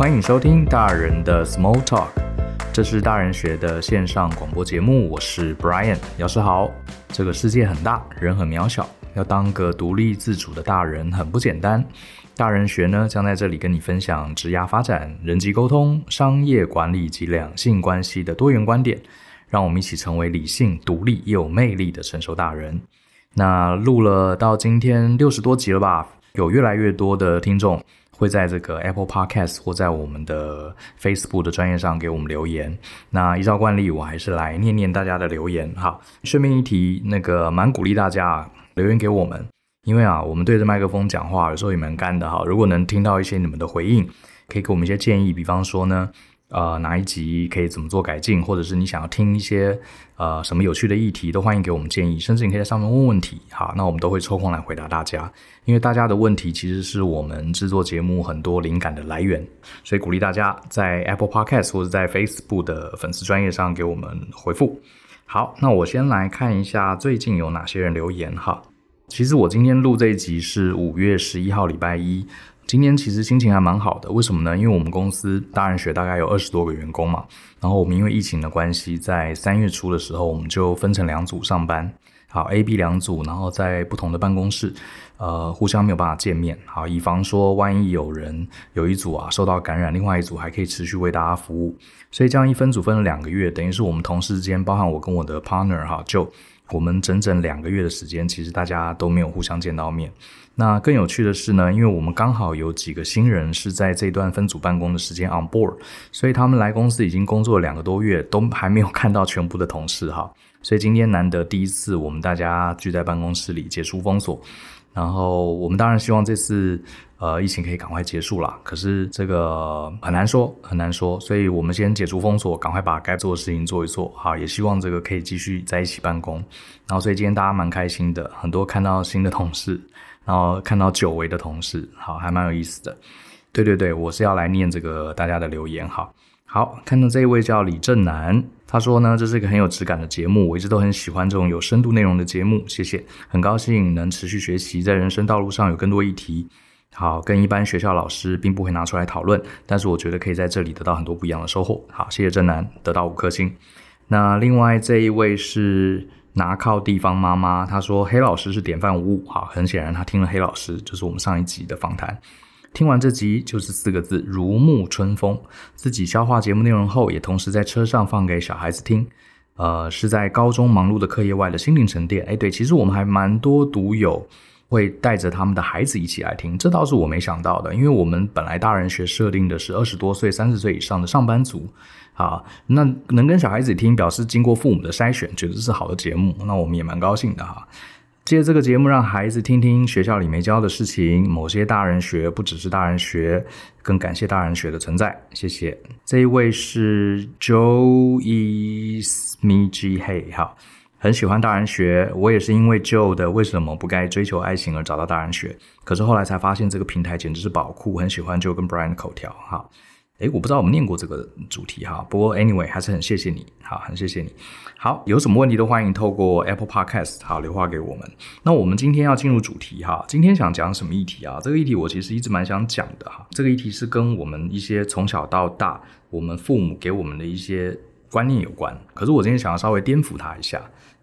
欢迎收听大人的 Small Talk，这是大人学的线上广播节目。我是 Brian，老师好。这个世界很大，人很渺小，要当个独立自主的大人很不简单。大人学呢，将在这里跟你分享职涯发展、人际沟通、商业管理及两性关系的多元观点，让我们一起成为理性、独立又有魅力的成熟大人。那录了到今天六十多集了吧？有越来越多的听众。会在这个 Apple Podcast 或在我们的 Facebook 的专业上给我们留言。那依照惯例，我还是来念念大家的留言。好，顺便一提，那个蛮鼓励大家留言给我们，因为啊，我们对着麦克风讲话有时候也蛮干的哈。如果能听到一些你们的回应，可以给我们一些建议，比方说呢。呃，哪一集可以怎么做改进，或者是你想要听一些呃什么有趣的议题，都欢迎给我们建议，甚至你可以在上面问问题，好，那我们都会抽空来回答大家。因为大家的问题其实是我们制作节目很多灵感的来源，所以鼓励大家在 Apple Podcast 或者在 Facebook 的粉丝专业上给我们回复。好，那我先来看一下最近有哪些人留言哈。其实我今天录这一集是五月十一号，礼拜一。今天其实心情还蛮好的，为什么呢？因为我们公司大人学大概有二十多个员工嘛，然后我们因为疫情的关系，在三月初的时候，我们就分成两组上班，好，A、B 两组，然后在不同的办公室，呃，互相没有办法见面，好，以防说万一有人有一组啊受到感染，另外一组还可以持续为大家服务，所以这样一分组分了两个月，等于是我们同事之间，包含我跟我的 partner 哈，就我们整整两个月的时间，其实大家都没有互相见到面。那更有趣的是呢，因为我们刚好有几个新人是在这段分组办公的时间 on board，所以他们来公司已经工作两个多月，都还没有看到全部的同事哈。所以今天难得第一次，我们大家聚在办公室里解除封锁，然后我们当然希望这次呃疫情可以赶快结束了。可是这个很难说，很难说，所以我们先解除封锁，赶快把该做的事情做一做，好，也希望这个可以继续在一起办公。然后所以今天大家蛮开心的，很多看到新的同事。然后看到久违的同事，好，还蛮有意思的。对对对，我是要来念这个大家的留言，好，好，看到这一位叫李正南，他说呢，这是一个很有质感的节目，我一直都很喜欢这种有深度内容的节目，谢谢，很高兴能持续学习，在人生道路上有更多议题，好，跟一般学校老师并不会拿出来讨论，但是我觉得可以在这里得到很多不一样的收获，好，谢谢正南，得到五颗星。那另外这一位是。拿靠地方妈妈，她说黑老师是典范无误，好，很显然她听了黑老师，就是我们上一集的访谈。听完这集就是四个字，如沐春风。自己消化节目内容后，也同时在车上放给小孩子听，呃，是在高中忙碌的课业外的心灵沉淀。哎，对，其实我们还蛮多读友会带着他们的孩子一起来听，这倒是我没想到的，因为我们本来大人学设定的是二十多岁、三十岁以上的上班族。啊，那能跟小孩子听，表示经过父母的筛选，觉得是好的节目，那我们也蛮高兴的哈。借这个节目，让孩子听听学校里没教的事情，某些大人学不只是大人学，更感谢大人学的存在。谢谢。这一位是 Joe is me G Hey，好，很喜欢大人学，我也是因为旧的为什么不该追求爱情而找到大人学，可是后来才发现这个平台简直是宝库，很喜欢就跟 Brian 的口条，哈。诶，我不知道我们念过这个主题哈，不过 anyway 还是很谢谢你，好，很谢谢你。好，有什么问题都欢迎透过 Apple Podcast 好留话给我们。那我们今天要进入主题哈，今天想讲什么议题啊？这个议题我其实一直蛮想讲的哈。这个议题是跟我们一些从小到大我们父母给我们的一些观念有关。可是我今天想要稍微颠覆它一下。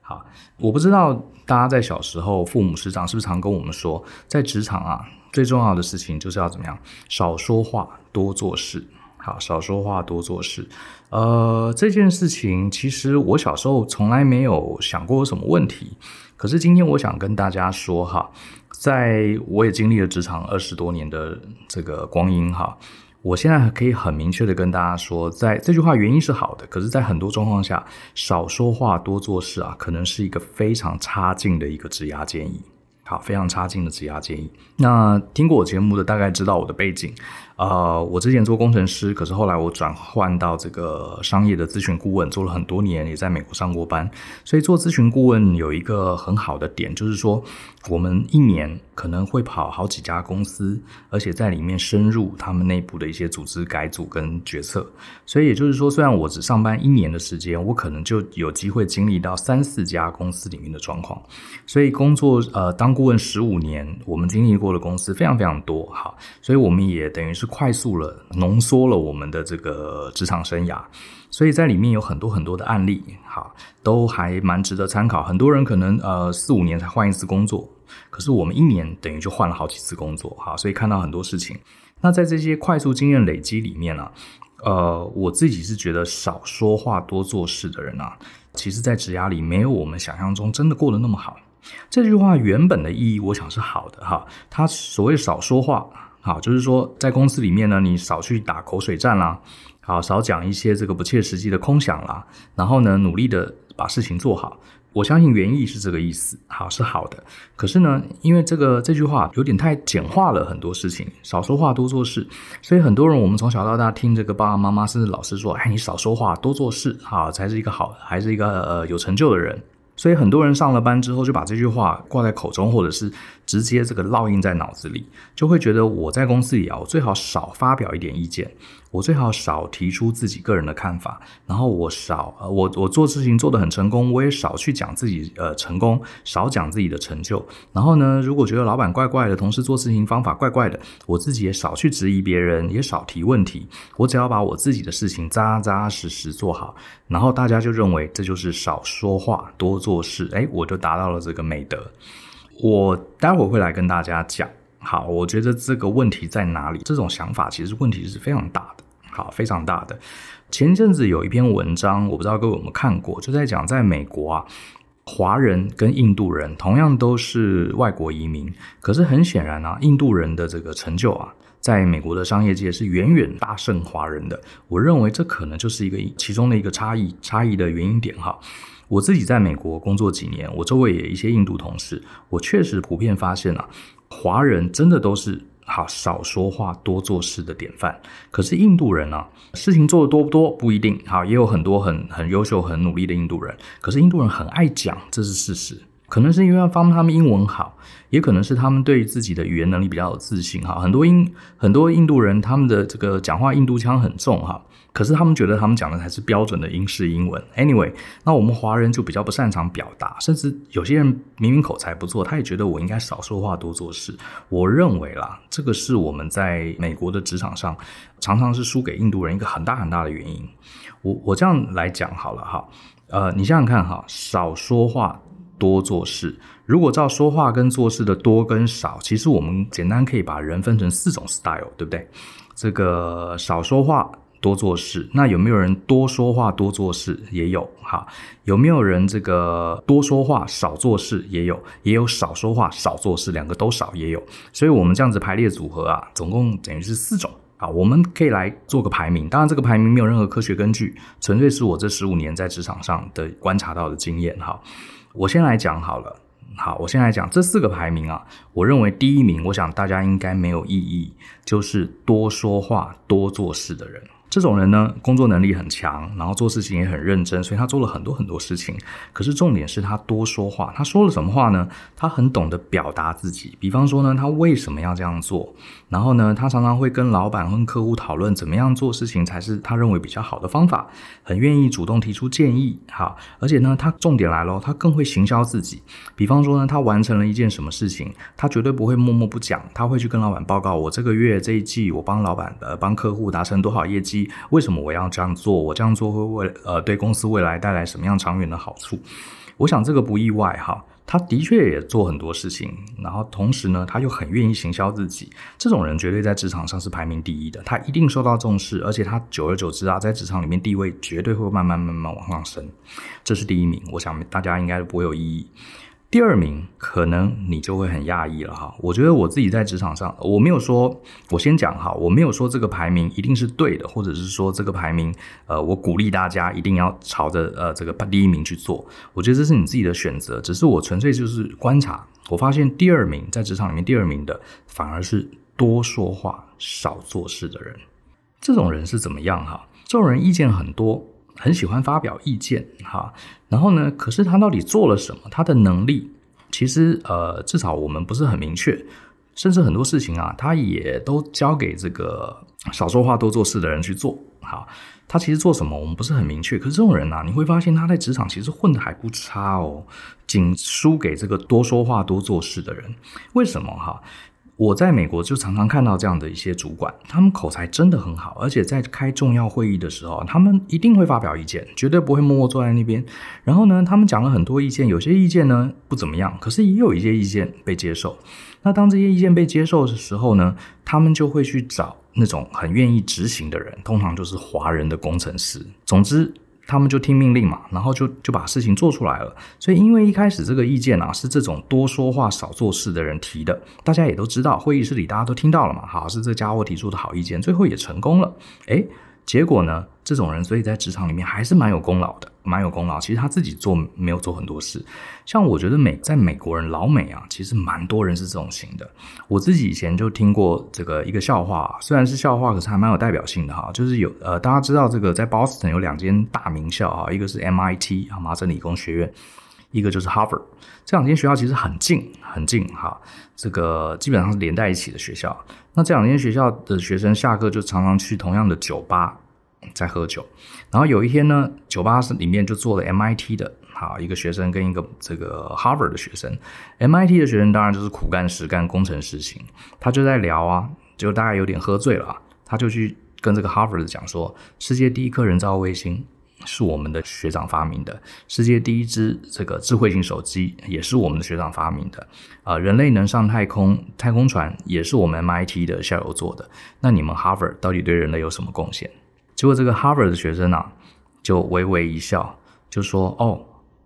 好，我不知道大家在小时候父母师长是不是常跟我们说，在职场啊最重要的事情就是要怎么样，少说话多做事。好，少说话，多做事。呃，这件事情其实我小时候从来没有想过有什么问题。可是今天我想跟大家说哈，在我也经历了职场二十多年的这个光阴哈，我现在可以很明确的跟大家说，在这句话原因是好的，可是，在很多状况下，少说话，多做事啊，可能是一个非常差劲的一个质押建议。好，非常差劲的质押建议。那听过我节目的大概知道我的背景。呃，我之前做工程师，可是后来我转换到这个商业的咨询顾问，做了很多年，也在美国上过班。所以做咨询顾问有一个很好的点，就是说我们一年可能会跑好几家公司，而且在里面深入他们内部的一些组织改组跟决策。所以也就是说，虽然我只上班一年的时间，我可能就有机会经历到三四家公司里面的状况。所以工作呃当顾问十五年，我们经历过的公司非常非常多。好，所以我们也等于是。快速了浓缩了我们的这个职场生涯，所以在里面有很多很多的案例，哈，都还蛮值得参考。很多人可能呃四五年才换一次工作，可是我们一年等于就换了好几次工作，哈，所以看到很多事情。那在这些快速经验累积里面呢、呃，我自己是觉得少说话多做事的人啊，其实在职涯里没有我们想象中真的过得那么好。这句话原本的意义，我想是好的哈。他所谓少说话，好，就是说在公司里面呢，你少去打口水战啦，好，少讲一些这个不切实际的空想啦，然后呢，努力的把事情做好。我相信原意是这个意思，好，是好的。可是呢，因为这个这句话有点太简化了很多事情，少说话多做事，所以很多人我们从小到大听这个爸爸妈妈甚至老师说，哎，你少说话多做事，好，才是一个好，还是一个呃有成就的人。所以很多人上了班之后就把这句话挂在口中，或者是直接这个烙印在脑子里，就会觉得我在公司里啊，我最好少发表一点意见。我最好少提出自己个人的看法，然后我少呃，我我做事情做得很成功，我也少去讲自己呃成功，少讲自己的成就。然后呢，如果觉得老板怪怪的，同事做事情方法怪怪的，我自己也少去质疑别人，也少提问题。我只要把我自己的事情扎扎实实做好，然后大家就认为这就是少说话多做事，诶，我就达到了这个美德。我待会儿会来跟大家讲。好，我觉得这个问题在哪里？这种想法其实问题是非常大的，好，非常大的。前阵子有一篇文章，我不知道各位有没有看过，就在讲在美国啊，华人跟印度人同样都是外国移民，可是很显然啊，印度人的这个成就啊，在美国的商业界是远远大胜华人的。我认为这可能就是一个其中的一个差异，差异的原因点哈。我自己在美国工作几年，我周围也一些印度同事，我确实普遍发现啊。华人真的都是好少说话多做事的典范，可是印度人呢、啊，事情做的多不多不一定，好，也有很多很很优秀很努力的印度人，可是印度人很爱讲，这是事实，可能是因为方他们英文好，也可能是他们对自己的语言能力比较有自信哈，很多印很多印度人他们的这个讲话印度腔很重哈。可是他们觉得他们讲的才是标准的英式英文。Anyway，那我们华人就比较不擅长表达，甚至有些人明明口才不错，他也觉得我应该少说话多做事。我认为啦，这个是我们在美国的职场上常常是输给印度人一个很大很大的原因。我我这样来讲好了哈，呃，你想想看哈，少说话多做事。如果照说话跟做事的多跟少，其实我们简单可以把人分成四种 style，对不对？这个少说话。多做事，那有没有人多说话多做事？也有哈。有没有人这个多说话少做事？也有，也有少说话少做事，两个都少也有。所以我们这样子排列组合啊，总共等于是四种啊。我们可以来做个排名，当然这个排名没有任何科学根据，纯粹是我这十五年在职场上的观察到的经验哈。我先来讲好了，好，我先来讲这四个排名啊。我认为第一名，我想大家应该没有异议，就是多说话多做事的人。这种人呢，工作能力很强，然后做事情也很认真，所以他做了很多很多事情。可是重点是他多说话，他说了什么话呢？他很懂得表达自己。比方说呢，他为什么要这样做？然后呢，他常常会跟老板、跟客户讨论怎么样做事情才是他认为比较好的方法，很愿意主动提出建议。好，而且呢，他重点来咯，他更会行销自己。比方说呢，他完成了一件什么事情，他绝对不会默默不讲，他会去跟老板报告：我这个月这一季我帮老板呃帮客户达成多少业绩。为什么我要这样做？我这样做会为呃对公司未来带来什么样长远的好处？我想这个不意外哈。他的确也做很多事情，然后同时呢，他又很愿意行销自己。这种人绝对在职场上是排名第一的，他一定受到重视，而且他久而久之啊，在职场里面地位绝对会慢慢慢慢往上升。这是第一名，我想大家应该不会有异议。第二名可能你就会很讶异了哈，我觉得我自己在职场上，我没有说，我先讲哈，我没有说这个排名一定是对的，或者是说这个排名，呃，我鼓励大家一定要朝着呃这个第一名去做，我觉得这是你自己的选择，只是我纯粹就是观察，我发现第二名在职场里面第二名的反而是多说话少做事的人，这种人是怎么样哈？这种人意见很多。很喜欢发表意见，哈，然后呢，可是他到底做了什么？他的能力其实，呃，至少我们不是很明确，甚至很多事情啊，他也都交给这个少说话多做事的人去做，哈，他其实做什么我们不是很明确。可是这种人啊，你会发现他在职场其实混得还不差哦，仅输给这个多说话多做事的人。为什么哈？我在美国就常常看到这样的一些主管，他们口才真的很好，而且在开重要会议的时候，他们一定会发表意见，绝对不会默默坐在那边。然后呢，他们讲了很多意见，有些意见呢不怎么样，可是也有一些意见被接受。那当这些意见被接受的时候呢，他们就会去找那种很愿意执行的人，通常就是华人的工程师。总之。他们就听命令嘛，然后就就把事情做出来了。所以，因为一开始这个意见啊是这种多说话少做事的人提的，大家也都知道，会议室里大家都听到了嘛。好，是这家伙提出的好意见，最后也成功了。诶结果呢？这种人所以在职场里面还是蛮有功劳的，蛮有功劳。其实他自己做没有做很多事。像我觉得美在美国人老美啊，其实蛮多人是这种型的。我自己以前就听过这个一个笑话，虽然是笑话，可是还蛮有代表性的哈。就是有呃，大家知道这个在 Boston 有两间大名校啊，一个是 MIT 啊麻省理工学院，一个就是 Harvard。这两间学校其实很近很近哈，这个基本上是连在一起的学校。那这两间学校的学生下课就常常去同样的酒吧在喝酒，然后有一天呢，酒吧是里面就坐了 MIT 的，好一个学生跟一个这个 Harvard 的学生，MIT 的学生当然就是苦干实干工程师型，他就在聊啊，就大概有点喝醉了啊，他就去跟这个 Harvard 讲说，世界第一颗人造卫星。是我们的学长发明的，世界第一支这个智慧型手机也是我们的学长发明的，啊、人类能上太空，太空船也是我们 MIT 的校友做的。那你们 Harvard 到底对人类有什么贡献？结果这个 Harvard 的学生啊，就微微一笑，就说：“哦，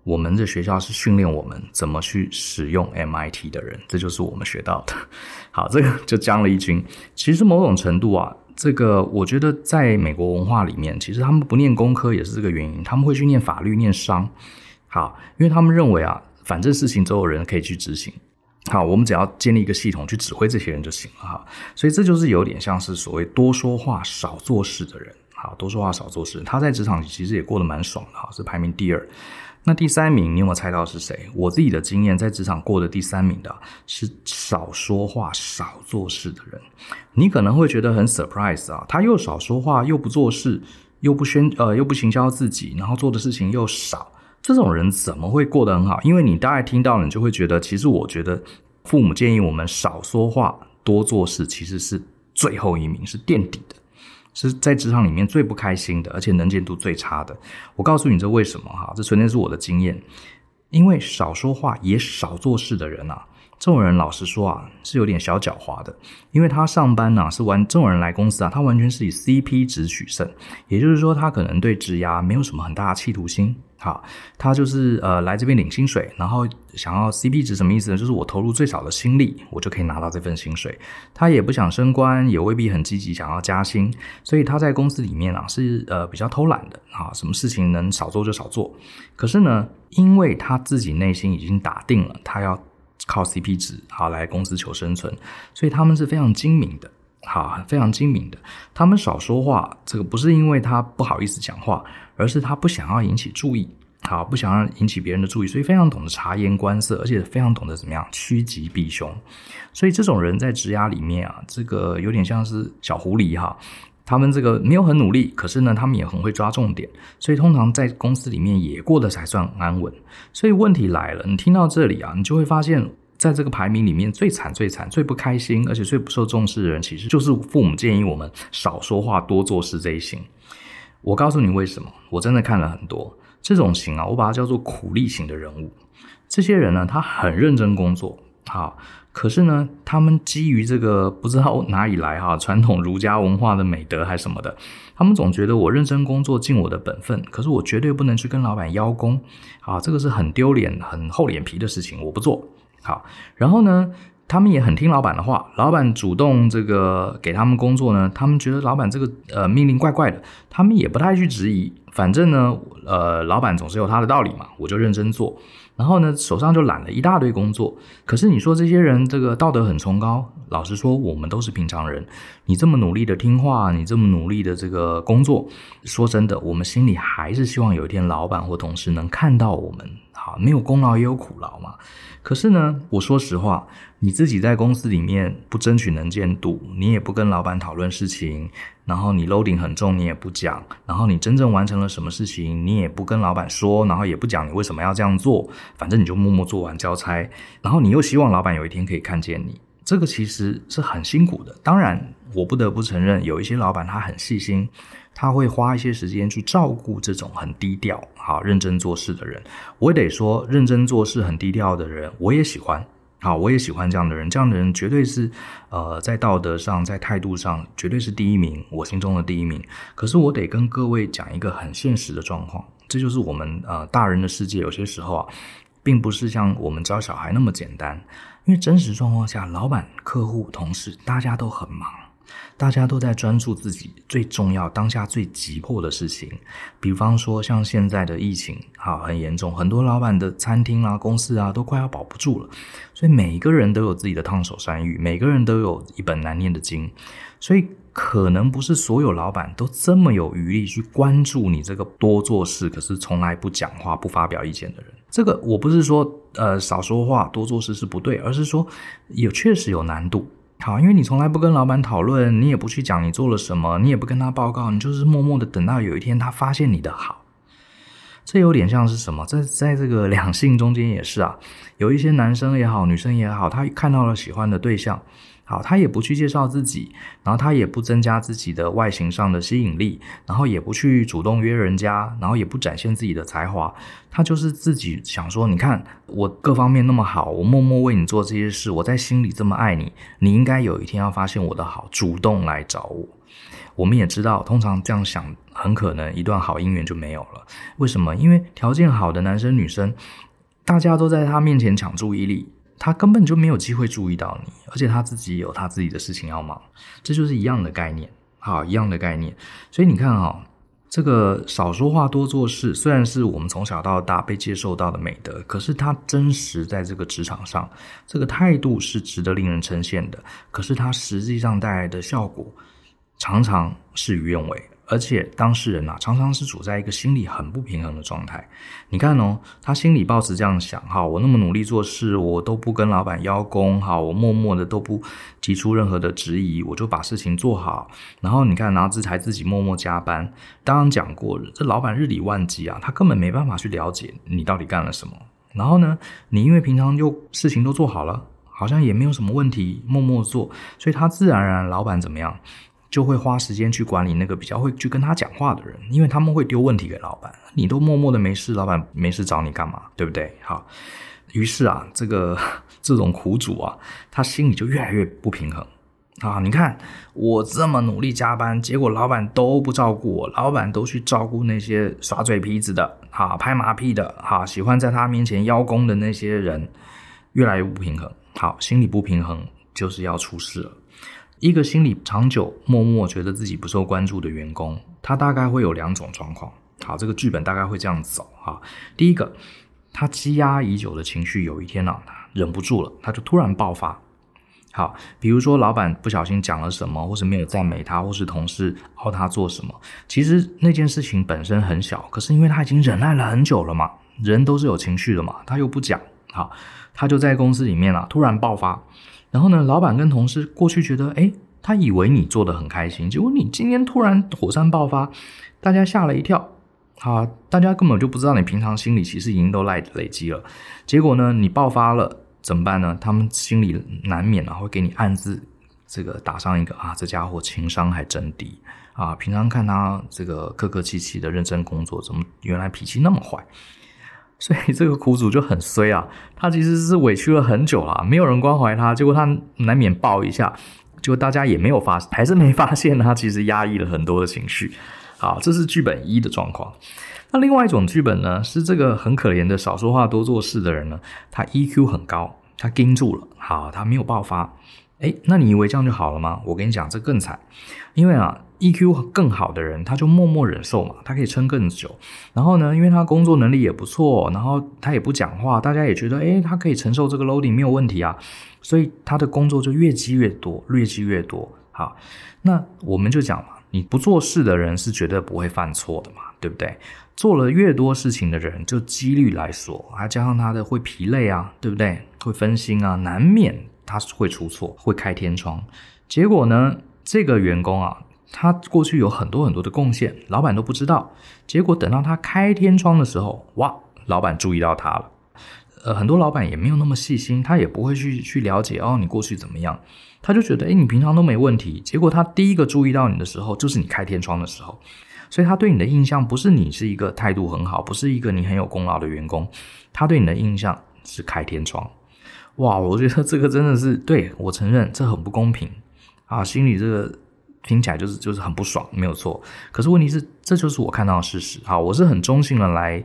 我们这学校是训练我们怎么去使用 MIT 的人，这就是我们学到的。”好，这个就将了一军。其实某种程度啊。这个我觉得在美国文化里面，其实他们不念工科也是这个原因，他们会去念法律、念商，好，因为他们认为啊，反正事情总有人可以去执行，好，我们只要建立一个系统去指挥这些人就行了哈，所以这就是有点像是所谓多说话少做事的人，好，多说话少做事，他在职场其实也过得蛮爽的哈，是排名第二。那第三名，你有没有猜到是谁？我自己的经验，在职场过的第三名的是少说话、少做事的人。你可能会觉得很 surprise 啊，他又少说话，又不做事，又不宣呃，又不行销自己，然后做的事情又少，这种人怎么会过得很好？因为你大概听到了，你就会觉得，其实我觉得父母建议我们少说话、多做事，其实是最后一名，是垫底的。是在职场里面最不开心的，而且能见度最差的。我告诉你这为什么哈？这纯粹是我的经验。因为少说话也少做事的人啊，这种人老实说啊，是有点小狡猾的。因为他上班呢、是完，这种人来公司啊，他完全是以 CP 值取胜。也就是说，他可能对职涯没有什么很大的企图心。好，他就是呃来这边领薪水，然后想要 CP 值什么意思呢？就是我投入最少的心力，我就可以拿到这份薪水。他也不想升官，也未必很积极想要加薪，所以他在公司里面啊是呃比较偷懒的啊，什么事情能少做就少做。可是呢，因为他自己内心已经打定了，他要靠 CP 值好来公司求生存，所以他们是非常精明的，好，非常精明的。他们少说话，这个不是因为他不好意思讲话。而是他不想要引起注意，好，不想要引起别人的注意，所以非常懂得察言观色，而且非常懂得怎么样趋吉避凶。所以这种人在职涯里面啊，这个有点像是小狐狸哈。他们这个没有很努力，可是呢，他们也很会抓重点，所以通常在公司里面也过得才算安稳。所以问题来了，你听到这里啊，你就会发现，在这个排名里面最惨、最惨、最不开心，而且最不受重视的人，其实就是父母建议我们少说话、多做事这一型。我告诉你为什么，我真的看了很多这种型啊，我把它叫做苦力型的人物。这些人呢，他很认真工作，好，可是呢，他们基于这个不知道哪里来哈，传统儒家文化的美德还是什么的，他们总觉得我认真工作尽我的本分，可是我绝对不能去跟老板邀功，啊，这个是很丢脸、很厚脸皮的事情，我不做。好，然后呢，他们也很听老板的话，老板主动这个给他们工作呢，他们觉得老板这个呃命令怪怪的，他们也不太去质疑，反正呢，呃，老板总是有他的道理嘛，我就认真做，然后呢，手上就揽了一大堆工作。可是你说这些人这个道德很崇高，老实说，我们都是平常人，你这么努力的听话，你这么努力的这个工作，说真的，我们心里还是希望有一天老板或同事能看到我们，好，没有功劳也有苦劳嘛。可是呢，我说实话，你自己在公司里面不争取能见度，你也不跟老板讨论事情，然后你 loading 很重，你也不讲，然后你真正完成了什么事情，你也不跟老板说，然后也不讲你为什么要这样做，反正你就默默做完交差，然后你又希望老板有一天可以看见你。这个其实是很辛苦的。当然，我不得不承认，有一些老板他很细心，他会花一些时间去照顾这种很低调、好认真做事的人。我也得说，认真做事、很低调的人，我也喜欢。好，我也喜欢这样的人。这样的人绝对是，呃，在道德上、在态度上，绝对是第一名，我心中的第一名。可是，我得跟各位讲一个很现实的状况，这就是我们呃大人的世界，有些时候啊，并不是像我们教小孩那么简单。因为真实状况下，老板、客户、同事，大家都很忙，大家都在专注自己最重要、当下最急迫的事情。比方说，像现在的疫情，好，很严重，很多老板的餐厅啊、公司啊，都快要保不住了。所以每一个人都有自己的烫手山芋，每个人都有一本难念的经。所以可能不是所有老板都这么有余力去关注你这个多做事，可是从来不讲话、不发表意见的人。这个我不是说呃少说话多做事是不对，而是说也确实有难度。好，因为你从来不跟老板讨论，你也不去讲你做了什么，你也不跟他报告，你就是默默的等到有一天他发现你的好。这有点像是什么？在在这个两性中间也是啊，有一些男生也好，女生也好，他看到了喜欢的对象。好，他也不去介绍自己，然后他也不增加自己的外形上的吸引力，然后也不去主动约人家，然后也不展现自己的才华，他就是自己想说，你看我各方面那么好，我默默为你做这些事，我在心里这么爱你，你应该有一天要发现我的好，主动来找我。我们也知道，通常这样想，很可能一段好姻缘就没有了。为什么？因为条件好的男生女生，大家都在他面前抢注意力。他根本就没有机会注意到你，而且他自己有他自己的事情要忙，这就是一样的概念，好，一样的概念。所以你看啊，这个少说话多做事，虽然是我们从小到大被接受到的美德，可是他真实在这个职场上，这个态度是值得令人称羡的。可是他实际上带来的效果，常常事与愿违。而且当事人、啊，常常是处在一个心理很不平衡的状态。你看哦，他心里抱持这样想：哈，我那么努力做事，我都不跟老板邀功，哈，我默默的都不提出任何的质疑，我就把事情做好。然后你看，然后这才自己默默加班。当然讲过，这老板日理万机啊，他根本没办法去了解你到底干了什么。然后呢，你因为平常就事情都做好了，好像也没有什么问题，默默做，所以他自然而然，老板怎么样？就会花时间去管理那个比较会去跟他讲话的人，因为他们会丢问题给老板。你都默默的没事，老板没事找你干嘛？对不对？好，于是啊，这个这种苦主啊，他心里就越来越不平衡啊。你看我这么努力加班，结果老板都不照顾我，老板都去照顾那些耍嘴皮子的、哈拍马屁的、哈喜欢在他面前邀功的那些人，越来越不平衡。好，心里不平衡就是要出事了。一个心里长久默默觉得自己不受关注的员工，他大概会有两种状况。好，这个剧本大概会这样走哈。第一个，他积压已久的情绪，有一天呢、啊，忍不住了，他就突然爆发。好，比如说老板不小心讲了什么，或是没有赞美他，或是同事凹他做什么，其实那件事情本身很小，可是因为他已经忍耐了很久了嘛，人都是有情绪的嘛，他又不讲，好，他就在公司里面啊突然爆发。然后呢，老板跟同事过去觉得，诶，他以为你做得很开心，结果你今天突然火山爆发，大家吓了一跳，啊，大家根本就不知道你平常心里其实已经都累累积了，结果呢，你爆发了怎么办呢？他们心里难免啊会给你暗自这个打上一个啊，这家伙情商还真低啊，平常看他这个客客气气的认真工作，怎么原来脾气那么坏？所以 这个苦主就很衰啊，他其实是委屈了很久了，没有人关怀他，结果他难免爆一下，结果大家也没有发，还是没发现他其实压抑了很多的情绪。好，这是剧本一的状况。那另外一种剧本呢，是这个很可怜的少说话多做事的人呢，他 EQ 很高，他盯住了，好，他没有爆发。诶，那你以为这样就好了吗？我跟你讲，这更惨，因为啊。EQ 更好的人，他就默默忍受嘛，他可以撑更久。然后呢，因为他工作能力也不错，然后他也不讲话，大家也觉得，诶，他可以承受这个 loading 没有问题啊，所以他的工作就越积越多，越积越多。好，那我们就讲嘛，你不做事的人是绝对不会犯错的嘛，对不对？做了越多事情的人，就几率来说，还加上他的会疲累啊，对不对？会分心啊，难免他会出错，会开天窗。结果呢，这个员工啊。他过去有很多很多的贡献，老板都不知道。结果等到他开天窗的时候，哇，老板注意到他了。呃，很多老板也没有那么细心，他也不会去去了解哦，你过去怎么样，他就觉得，诶，你平常都没问题。结果他第一个注意到你的时候，就是你开天窗的时候，所以他对你的印象不是你是一个态度很好，不是一个你很有功劳的员工，他对你的印象是开天窗。哇，我觉得这个真的是对，我承认这很不公平啊，心里这个听起来就是就是很不爽，没有错。可是问题是，这就是我看到的事实。啊，我是很中性的来。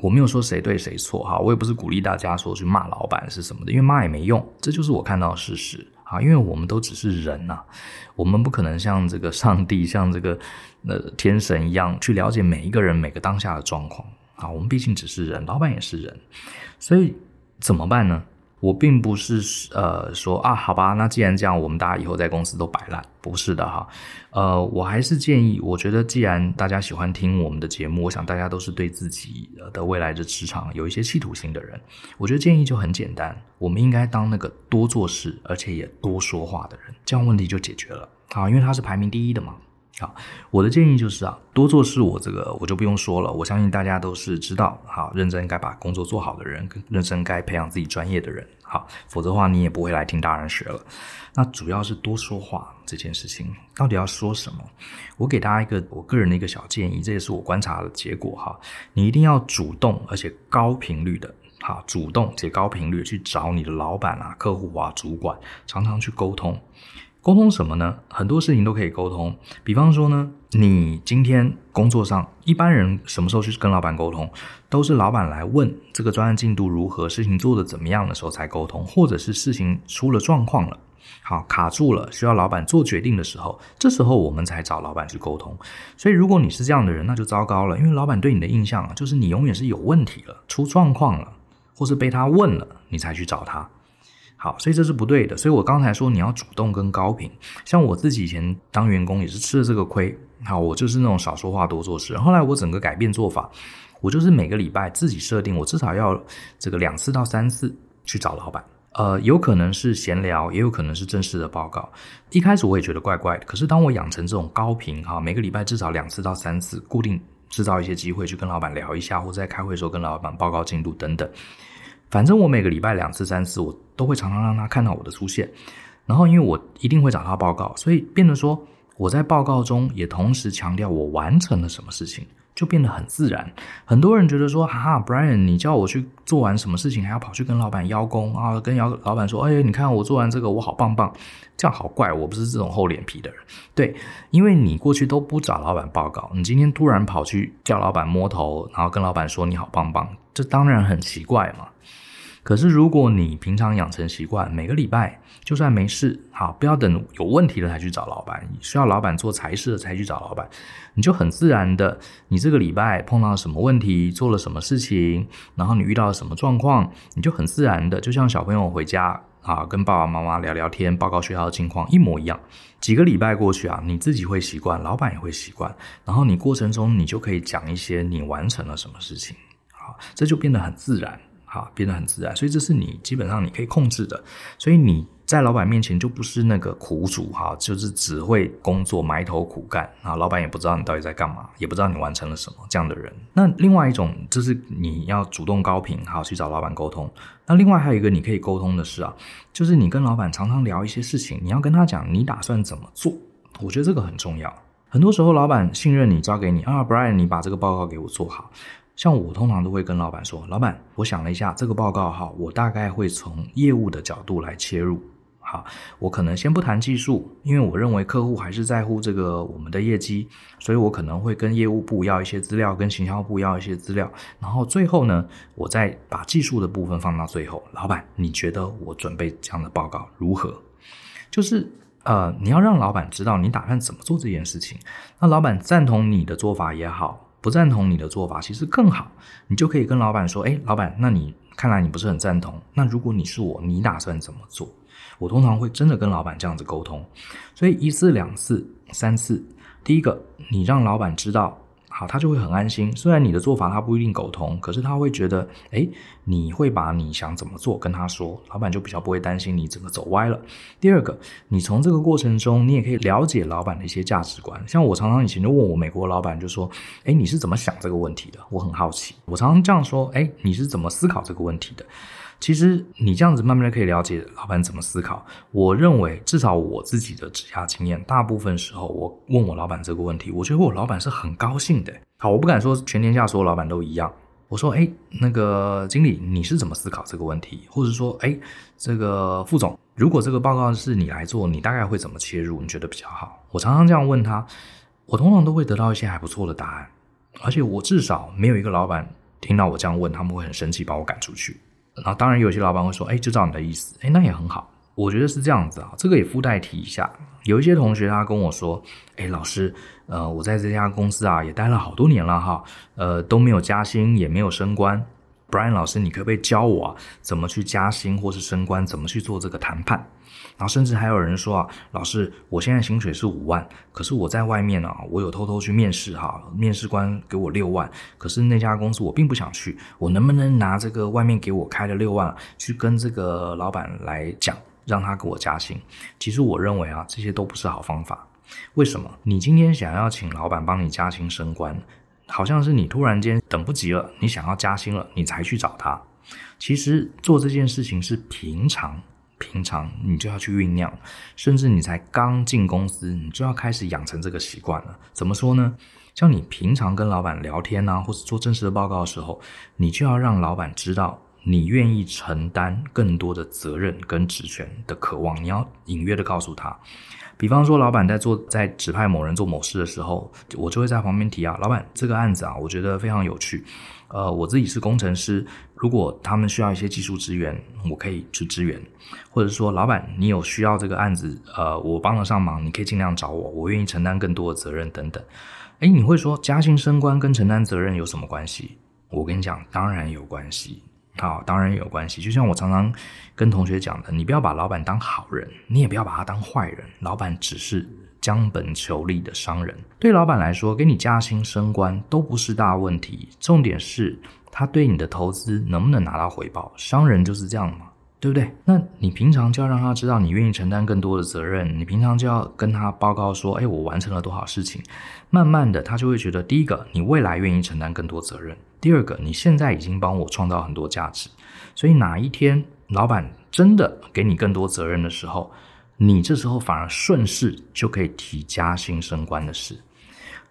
我没有说谁对谁错哈，我也不是鼓励大家说去骂老板是什么的，因为骂也没用，这就是我看到的事实啊。因为我们都只是人呐，我们不可能像这个上帝、像这个呃天神一样去了解每一个人每个当下的状况啊。我们毕竟只是人，老板也是人，所以怎么办呢？我并不是呃说啊，好吧，那既然这样，我们大家以后在公司都摆烂，不是的哈。呃，我还是建议，我觉得既然大家喜欢听我们的节目，我想大家都是对自己的未来的职场有一些企图心的人，我觉得建议就很简单，我们应该当那个多做事而且也多说话的人，这样问题就解决了啊，因为他是排名第一的嘛。好，我的建议就是啊，多做事，我这个我就不用说了。我相信大家都是知道，好，认真该把工作做好的人，认真该培养自己专业的人，好，否则的话你也不会来听大人学了。那主要是多说话这件事情，到底要说什么？我给大家一个我个人的一个小建议，这也是我观察的结果哈。你一定要主动而且高频率的，好，主动且高频率去找你的老板啊、客户啊、主管，常常去沟通。沟通什么呢？很多事情都可以沟通。比方说呢，你今天工作上，一般人什么时候去跟老板沟通？都是老板来问这个专案进度如何，事情做得怎么样的时候才沟通，或者是事情出了状况了，好，卡住了，需要老板做决定的时候，这时候我们才找老板去沟通。所以如果你是这样的人，那就糟糕了，因为老板对你的印象就是你永远是有问题了，出状况了，或是被他问了，你才去找他。好，所以这是不对的。所以我刚才说你要主动跟高频，像我自己以前当员工也是吃了这个亏。好，我就是那种少说话多做事。后来我整个改变做法，我就是每个礼拜自己设定，我至少要这个两次到三次去找老板。呃，有可能是闲聊，也有可能是正式的报告。一开始我也觉得怪怪的，可是当我养成这种高频，哈，每个礼拜至少两次到三次，固定制造一些机会去跟老板聊一下，或在开会的时候跟老板报告进度等等。反正我每个礼拜两次三次，我都会常常让他看到我的出现。然后因为我一定会找他报告，所以变得说我在报告中也同时强调我完成了什么事情，就变得很自然。很多人觉得说，哈哈，Brian，你叫我去做完什么事情，还要跑去跟老板邀功啊，跟姚老板说，哎，你看我做完这个，我好棒棒，这样好怪，我不是这种厚脸皮的人。对，因为你过去都不找老板报告，你今天突然跑去叫老板摸头，然后跟老板说你好棒棒，这当然很奇怪嘛。可是，如果你平常养成习惯，每个礼拜就算没事，好，不要等有问题了才去找老板，需要老板做差事了才去找老板，你就很自然的，你这个礼拜碰到什么问题，做了什么事情，然后你遇到了什么状况，你就很自然的，就像小朋友回家啊，跟爸爸妈妈聊聊天，报告学校的情况一模一样。几个礼拜过去啊，你自己会习惯，老板也会习惯，然后你过程中你就可以讲一些你完成了什么事情，这就变得很自然。哈，变得很自然，所以这是你基本上你可以控制的。所以你在老板面前就不是那个苦主哈，就是只会工作埋头苦干啊，老板也不知道你到底在干嘛，也不知道你完成了什么这样的人。那另外一种就是你要主动高频，好去找老板沟通。那另外还有一个你可以沟通的是啊，就是你跟老板常常聊一些事情，你要跟他讲你打算怎么做。我觉得这个很重要。很多时候老板信任你，交给你啊，Brian，你把这个报告给我做好。像我通常都会跟老板说：“老板，我想了一下，这个报告哈，我大概会从业务的角度来切入。好，我可能先不谈技术，因为我认为客户还是在乎这个我们的业绩，所以我可能会跟业务部要一些资料，跟行销部要一些资料，然后最后呢，我再把技术的部分放到最后。老板，你觉得我准备这样的报告如何？就是呃，你要让老板知道你打算怎么做这件事情。那老板赞同你的做法也好。”不赞同你的做法，其实更好，你就可以跟老板说：“哎，老板，那你看来你不是很赞同。那如果你是我，你打算怎么做？”我通常会真的跟老板这样子沟通，所以一次、两次、三次。第一个，你让老板知道，好，他就会很安心。虽然你的做法他不一定苟同，可是他会觉得，诶，你会把你想怎么做跟他说，老板就比较不会担心你整个走歪了。第二个，你从这个过程中，你也可以了解老板的一些价值观。像我常常以前就问我美国老板，就说，诶，你是怎么想这个问题的？我很好奇。我常常这样说，诶，你是怎么思考这个问题的？其实你这样子慢慢的可以了解老板怎么思考。我认为至少我自己的职涯经验，大部分时候我问我老板这个问题，我觉得我老板是很高兴的。好，我不敢说全天下所有老板都一样。我说，哎，那个经理你是怎么思考这个问题？或者说，哎，这个副总，如果这个报告是你来做，你大概会怎么切入？你觉得比较好？我常常这样问他，我通常都会得到一些还不错的答案。而且我至少没有一个老板听到我这样问，他们会很生气把我赶出去。然后当然有些老板会说，哎，就照你的意思，哎，那也很好。我觉得是这样子啊，这个也附带提一下。有一些同学他跟我说，哎，老师，呃，我在这家公司啊也待了好多年了哈，呃，都没有加薪，也没有升官。Brian 老师，你可不可以教我啊，怎么去加薪或是升官，怎么去做这个谈判？然后甚至还有人说啊，老师，我现在薪水是五万，可是我在外面啊，我有偷偷去面试哈，面试官给我六万，可是那家公司我并不想去，我能不能拿这个外面给我开的六万去跟这个老板来讲，让他给我加薪？其实我认为啊，这些都不是好方法。为什么？你今天想要请老板帮你加薪升官，好像是你突然间等不及了，你想要加薪了，你才去找他。其实做这件事情是平常。平常你就要去酝酿，甚至你才刚进公司，你就要开始养成这个习惯了。怎么说呢？像你平常跟老板聊天啊，或者做正式的报告的时候，你就要让老板知道你愿意承担更多的责任跟职权的渴望。你要隐约的告诉他，比方说，老板在做在指派某人做某事的时候，我就会在旁边提啊，老板这个案子啊，我觉得非常有趣。呃，我自己是工程师，如果他们需要一些技术支援，我可以去支援，或者说，老板，你有需要这个案子，呃，我帮得上忙，你可以尽量找我，我愿意承担更多的责任等等。诶，你会说加薪升官跟承担责任有什么关系？我跟你讲，当然有关系，好，当然有关系。就像我常常跟同学讲的，你不要把老板当好人，你也不要把他当坏人，老板只是。将本求利的商人，对老板来说，给你加薪升官都不是大问题。重点是他对你的投资能不能拿到回报。商人就是这样嘛，对不对？那你平常就要让他知道你愿意承担更多的责任。你平常就要跟他报告说，哎，我完成了多少事情。慢慢的，他就会觉得，第一个，你未来愿意承担更多责任；第二个，你现在已经帮我创造很多价值。所以哪一天老板真的给你更多责任的时候，你这时候反而顺势就可以提加薪升官的事，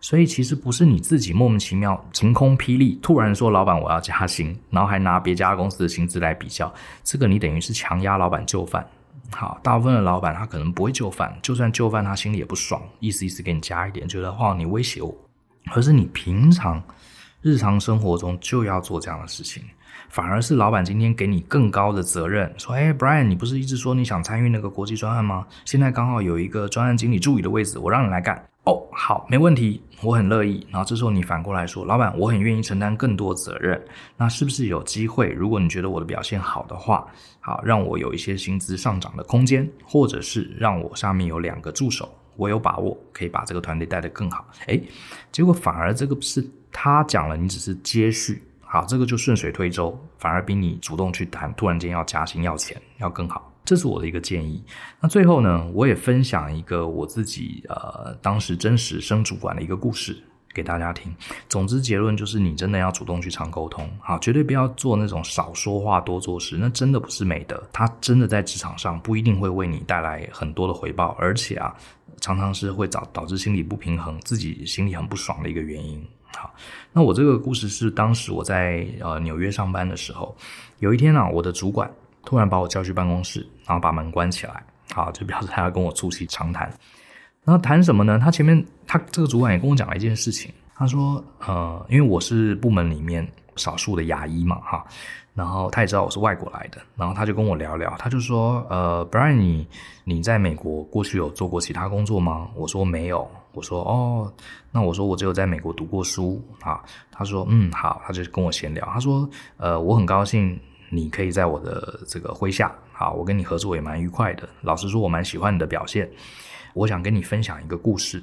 所以其实不是你自己莫名其妙晴空霹雳突然说老板我要加薪，然后还拿别家公司的薪资来比较，这个你等于是强压老板就范。好，大部分的老板他可能不会就范，就算就范他心里也不爽，意思意思给你加一点，觉得哇你威胁我，而是你平常日常生活中就要做这样的事情。反而是老板今天给你更高的责任，说：“哎，Brian，你不是一直说你想参与那个国际专案吗？现在刚好有一个专案经理助理的位置，我让你来干。哦，好，没问题，我很乐意。然后这时候你反过来说，老板，我很愿意承担更多责任。那是不是有机会？如果你觉得我的表现好的话，好，让我有一些薪资上涨的空间，或者是让我上面有两个助手，我有把握可以把这个团队带得更好。哎，结果反而这个是他讲了，你只是接续。”好，这个就顺水推舟，反而比你主动去谈，突然间要加薪要钱要更好，这是我的一个建议。那最后呢，我也分享一个我自己呃当时真实升主管的一个故事给大家听。总之结论就是，你真的要主动去常沟通，好，绝对不要做那种少说话多做事，那真的不是美德，它真的在职场上不一定会为你带来很多的回报，而且啊，常常是会导导致心理不平衡，自己心里很不爽的一个原因。好，那我这个故事是当时我在呃纽约上班的时候，有一天呢、我的主管突然把我叫去办公室，然后把门关起来，好，就表示他要跟我促膝长谈。然后谈什么呢？他前面他这个主管也跟我讲了一件事情，他说，呃，因为我是部门里面少数的牙医嘛，哈。然后他也知道我是外国来的，然后他就跟我聊聊，他就说：“呃，Brian，你你在美国过去有做过其他工作吗？”我说没有。我说：“哦，那我说我只有在美国读过书啊。”他说：“嗯，好。”他就跟我闲聊。他说：“呃，我很高兴你可以在我的这个麾下，好，我跟你合作也蛮愉快的。老实说，我蛮喜欢你的表现。我想跟你分享一个故事。”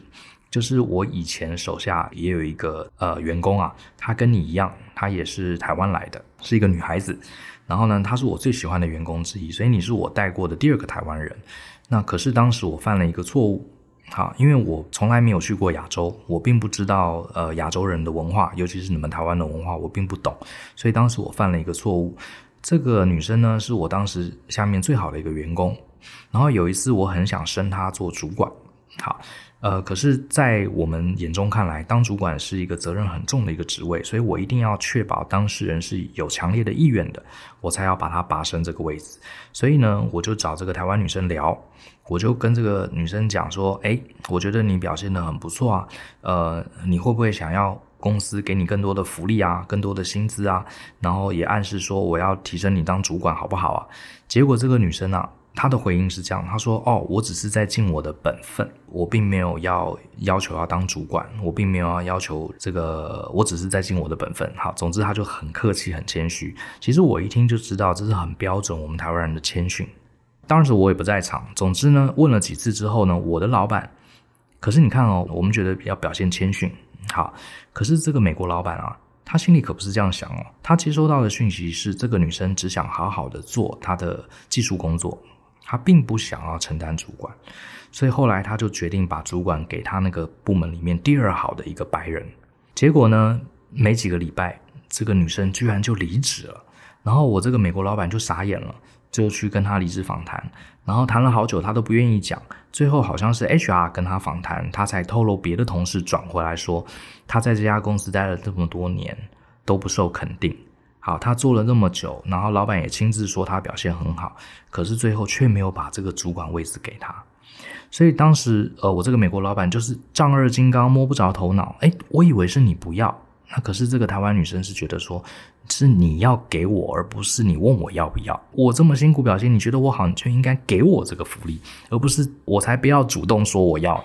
就是我以前手下也有一个呃员工啊，她跟你一样，她也是台湾来的，是一个女孩子。然后呢，她是我最喜欢的员工之一，所以你是我带过的第二个台湾人。那可是当时我犯了一个错误，好，因为我从来没有去过亚洲，我并不知道呃亚洲人的文化，尤其是你们台湾的文化，我并不懂，所以当时我犯了一个错误。这个女生呢，是我当时下面最好的一个员工。然后有一次，我很想升她做主管，好。呃，可是，在我们眼中看来，当主管是一个责任很重的一个职位，所以我一定要确保当事人是有强烈的意愿的，我才要把她拔升这个位置。所以呢，我就找这个台湾女生聊，我就跟这个女生讲说，哎，我觉得你表现得很不错啊，呃，你会不会想要公司给你更多的福利啊，更多的薪资啊？然后也暗示说我要提升你当主管，好不好啊？结果这个女生啊。她的回应是这样，她说：“哦，我只是在尽我的本分，我并没有要要求要当主管，我并没有要要求这个，我只是在尽我的本分。”好，总之她就很客气、很谦虚。其实我一听就知道，这是很标准我们台湾人的谦逊。当时我也不在场。总之呢，问了几次之后呢，我的老板，可是你看哦，我们觉得要表现谦逊，好，可是这个美国老板啊。他心里可不是这样想哦，他接收到的讯息是这个女生只想好好的做她的技术工作，她并不想要承担主管，所以后来他就决定把主管给他那个部门里面第二好的一个白人。结果呢，没几个礼拜，这个女生居然就离职了，然后我这个美国老板就傻眼了。就去跟他离职访谈，然后谈了好久，他都不愿意讲。最后好像是 HR 跟他访谈，他才透露别的同事转回来说，他在这家公司待了这么多年都不受肯定。好，他做了那么久，然后老板也亲自说他表现很好，可是最后却没有把这个主管位置给他。所以当时呃，我这个美国老板就是丈二金刚摸不着头脑。诶，我以为是你不要。那可是这个台湾女生是觉得说，是你要给我，而不是你问我要不要。我这么辛苦表现，你觉得我好，你就应该给我这个福利，而不是我才不要主动说我要。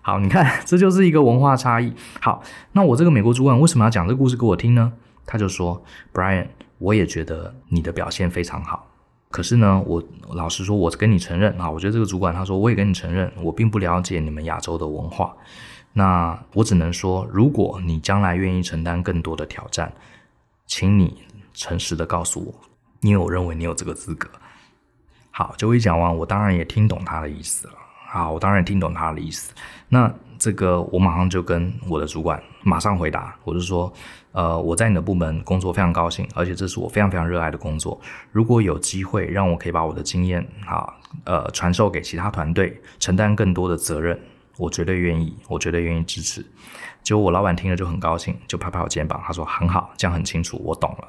好，你看，这就是一个文化差异。好，那我这个美国主管为什么要讲这个故事给我听呢？他就说，Brian，我也觉得你的表现非常好。可是呢，我老实说，我跟你承认啊，我觉得这个主管他说，我也跟你承认，我并不了解你们亚洲的文化。那我只能说，如果你将来愿意承担更多的挑战，请你诚实的告诉我，因为我认为你有这个资格。好，就一讲完，我当然也听懂他的意思了。好，我当然听懂他的意思。那这个我马上就跟我的主管马上回答，我就说，呃，我在你的部门工作非常高兴，而且这是我非常非常热爱的工作。如果有机会让我可以把我的经验，啊，呃，传授给其他团队，承担更多的责任。我绝对愿意，我绝对愿意支持。结果我老板听了就很高兴，就拍拍我肩膀，他说很好，这样很清楚，我懂了。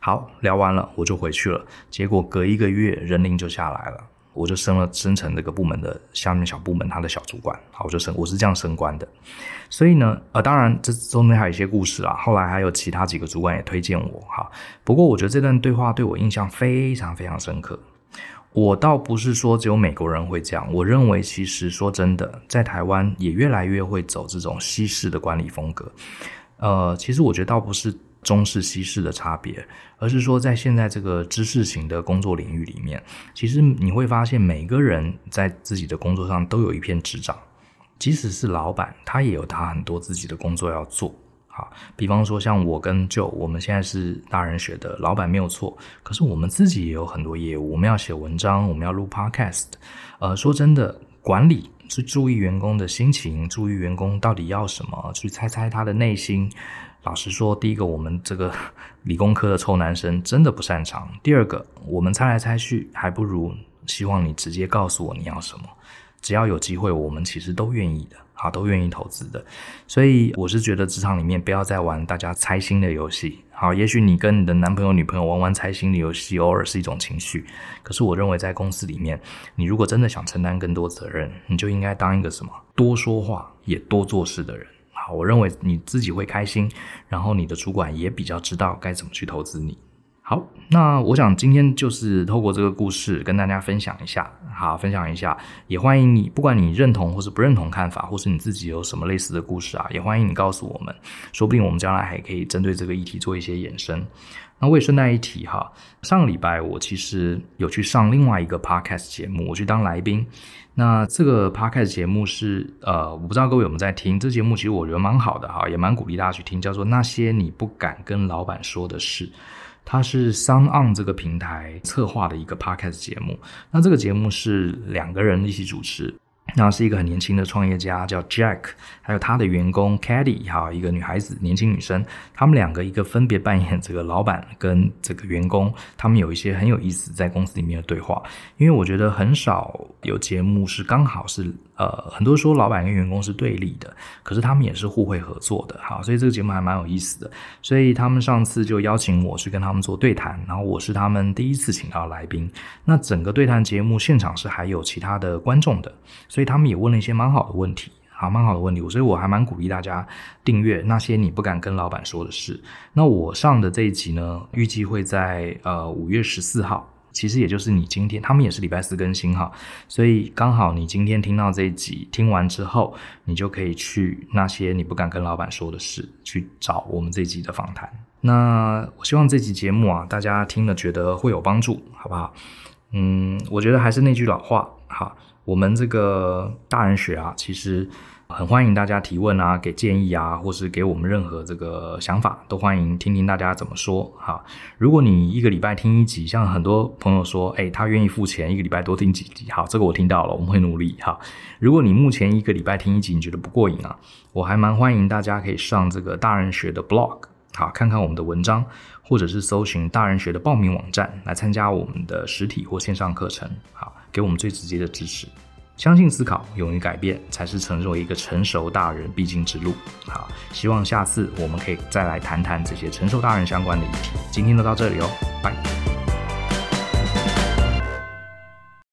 好，聊完了我就回去了。结果隔一个月人令就下来了，我就升了升成这个部门的下面小部门他的小主管。好，我就升，我是这样升官的。所以呢，呃，当然这中间还有一些故事啊。后来还有其他几个主管也推荐我哈。不过我觉得这段对话对我印象非常非常深刻。我倒不是说只有美国人会这样，我认为其实说真的，在台湾也越来越会走这种西式的管理风格。呃，其实我觉得倒不是中式西式的差别，而是说在现在这个知识型的工作领域里面，其实你会发现每个人在自己的工作上都有一片执掌，即使是老板，他也有他很多自己的工作要做。好，比方说像我跟 Joe，我们现在是大人学的老板没有错，可是我们自己也有很多业务，我们要写文章，我们要录 Podcast。呃，说真的，管理去注意员工的心情，注意员工到底要什么，去猜猜他的内心。老实说，第一个，我们这个 理工科的臭男生真的不擅长；第二个，我们猜来猜去，还不如希望你直接告诉我你要什么。只要有机会，我们其实都愿意的，啊，都愿意投资的。所以我是觉得职场里面不要再玩大家猜心的游戏。好，也许你跟你的男朋友、女朋友玩玩猜心的游戏，偶尔是一种情绪。可是我认为在公司里面，你如果真的想承担更多责任，你就应该当一个什么多说话也多做事的人。好，我认为你自己会开心，然后你的主管也比较知道该怎么去投资你。好，那我想今天就是透过这个故事跟大家分享一下，好，分享一下，也欢迎你，不管你认同或是不认同看法，或是你自己有什么类似的故事啊，也欢迎你告诉我们，说不定我们将来还可以针对这个议题做一些延伸。那我也顺带一提哈，上个礼拜我其实有去上另外一个 podcast 节目，我去当来宾。那这个 podcast 节目是呃，我不知道各位有没有在听，这节目其实我觉得蛮好的哈，也蛮鼓励大家去听，叫做那些你不敢跟老板说的事。它是 SoundOn 这个平台策划的一个 podcast 节目。那这个节目是两个人一起主持。那是一个很年轻的创业家，叫 Jack，还有他的员工 Caddy，哈，一个女孩子，年轻女生。他们两个一个分别扮演这个老板跟这个员工，他们有一些很有意思在公司里面的对话。因为我觉得很少有节目是刚好是呃，很多说老板跟员工是对立的，可是他们也是互惠合作的，好，所以这个节目还蛮有意思的。所以他们上次就邀请我去跟他们做对谈，然后我是他们第一次请到来宾。那整个对谈节目现场是还有其他的观众的，所以。他们也问了一些蛮好的问题，好，蛮好的问题，所以我还蛮鼓励大家订阅那些你不敢跟老板说的事。那我上的这一集呢，预计会在呃五月十四号，其实也就是你今天，他们也是礼拜四更新哈，所以刚好你今天听到这一集，听完之后，你就可以去那些你不敢跟老板说的事，去找我们这集的访谈。那我希望这集节目啊，大家听了觉得会有帮助，好不好？嗯，我觉得还是那句老话，哈。我们这个大人学啊，其实很欢迎大家提问啊，给建议啊，或是给我们任何这个想法，都欢迎听听大家怎么说哈。如果你一个礼拜听一集，像很多朋友说，哎，他愿意付钱一个礼拜多听几集，好，这个我听到了，我们会努力哈。如果你目前一个礼拜听一集，你觉得不过瘾啊，我还蛮欢迎大家可以上这个大人学的 blog，好，看看我们的文章，或者是搜寻大人学的报名网站来参加我们的实体或线上课程，好。给我们最直接的支持，相信思考，勇于改变，才是成为一个成熟大人必经之路。好，希望下次我们可以再来谈谈这些成熟大人相关的议题。今天就到这里哦，拜。